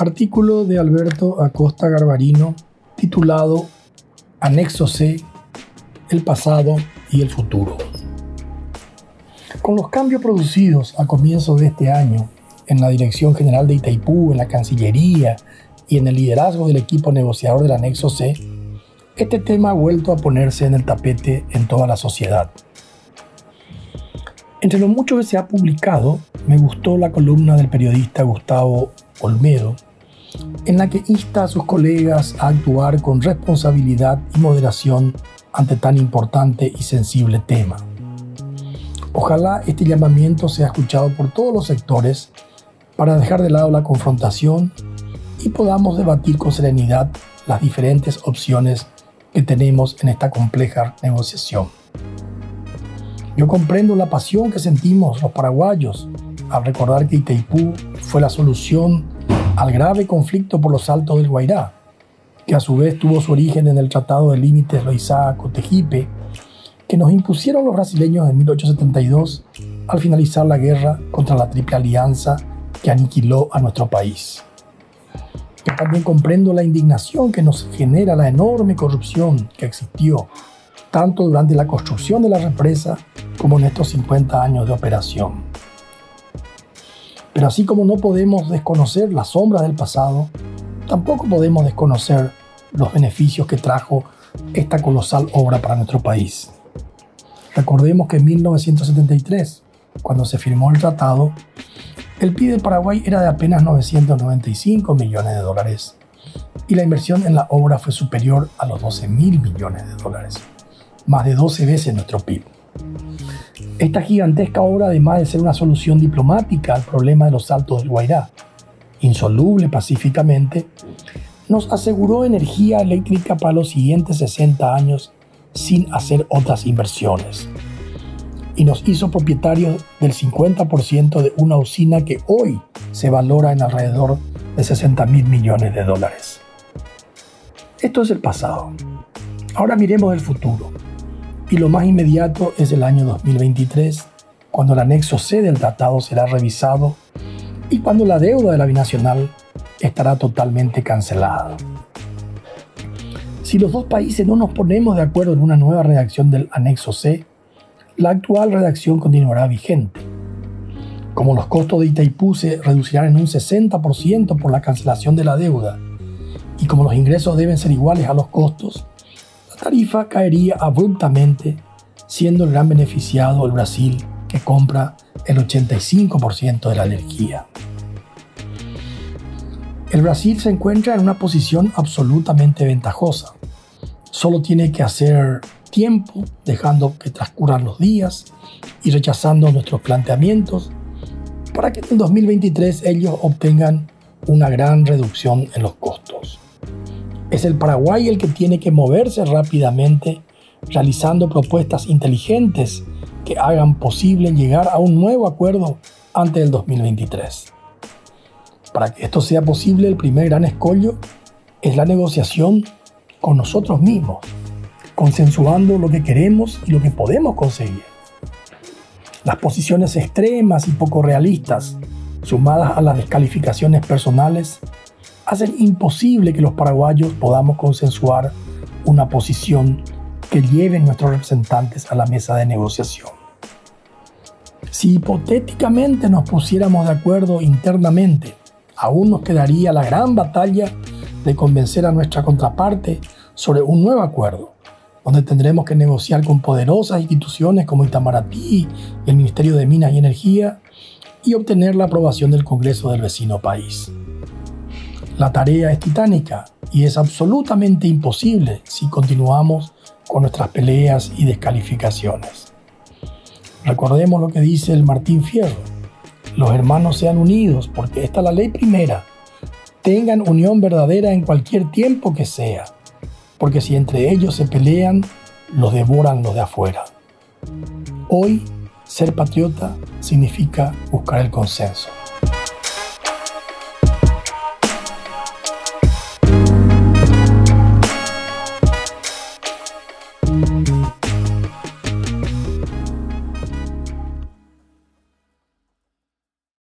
Artículo de Alberto Acosta Garbarino titulado Anexo C, el pasado y el futuro. Con los cambios producidos a comienzos de este año en la Dirección General de Itaipú, en la Cancillería y en el liderazgo del equipo negociador del Anexo C, este tema ha vuelto a ponerse en el tapete en toda la sociedad. Entre lo mucho que se ha publicado, me gustó la columna del periodista Gustavo Olmedo, en la que insta a sus colegas a actuar con responsabilidad y moderación ante tan importante y sensible tema. Ojalá este llamamiento sea escuchado por todos los sectores para dejar de lado la confrontación y podamos debatir con serenidad las diferentes opciones que tenemos en esta compleja negociación. Yo comprendo la pasión que sentimos los paraguayos al recordar que Itaipú fue la solución al grave conflicto por los altos del Guairá, que a su vez tuvo su origen en el Tratado de Límites Loisaco-Tejipe, que nos impusieron los brasileños en 1872 al finalizar la guerra contra la Triple Alianza que aniquiló a nuestro país. Yo también comprendo la indignación que nos genera la enorme corrupción que existió tanto durante la construcción de la represa como en estos 50 años de operación. Pero así como no podemos desconocer las sombras del pasado, tampoco podemos desconocer los beneficios que trajo esta colosal obra para nuestro país. Recordemos que en 1973, cuando se firmó el tratado, el PIB de Paraguay era de apenas 995 millones de dólares y la inversión en la obra fue superior a los 12 mil millones de dólares, más de 12 veces nuestro PIB. Esta gigantesca obra, además de ser una solución diplomática al problema de los saltos del Guairá, insoluble pacíficamente, nos aseguró energía eléctrica para los siguientes 60 años sin hacer otras inversiones. Y nos hizo propietarios del 50% de una usina que hoy se valora en alrededor de 60 mil millones de dólares. Esto es el pasado. Ahora miremos el futuro y lo más inmediato es el año 2023, cuando el anexo C del tratado será revisado y cuando la deuda de la binacional estará totalmente cancelada. Si los dos países no nos ponemos de acuerdo en una nueva redacción del anexo C, la actual redacción continuará vigente. Como los costos de Itaipú se reducirán en un 60% por la cancelación de la deuda, y como los ingresos deben ser iguales a los costos, tarifa caería abruptamente, siendo el gran beneficiado el Brasil, que compra el 85% de la energía. El Brasil se encuentra en una posición absolutamente ventajosa. Solo tiene que hacer tiempo, dejando que transcurran los días y rechazando nuestros planteamientos, para que en 2023 ellos obtengan una gran reducción en los costos. Es el Paraguay el que tiene que moverse rápidamente, realizando propuestas inteligentes que hagan posible llegar a un nuevo acuerdo antes del 2023. Para que esto sea posible, el primer gran escollo es la negociación con nosotros mismos, consensuando lo que queremos y lo que podemos conseguir. Las posiciones extremas y poco realistas, sumadas a las descalificaciones personales, hacen imposible que los paraguayos podamos consensuar una posición que lleven nuestros representantes a la mesa de negociación. Si hipotéticamente nos pusiéramos de acuerdo internamente, aún nos quedaría la gran batalla de convencer a nuestra contraparte sobre un nuevo acuerdo, donde tendremos que negociar con poderosas instituciones como Itamaraty y el Ministerio de Minas y Energía y obtener la aprobación del Congreso del vecino país. La tarea es titánica y es absolutamente imposible si continuamos con nuestras peleas y descalificaciones. Recordemos lo que dice el Martín Fierro. Los hermanos sean unidos porque esta es la ley primera. Tengan unión verdadera en cualquier tiempo que sea, porque si entre ellos se pelean, los devoran los de afuera. Hoy, ser patriota significa buscar el consenso.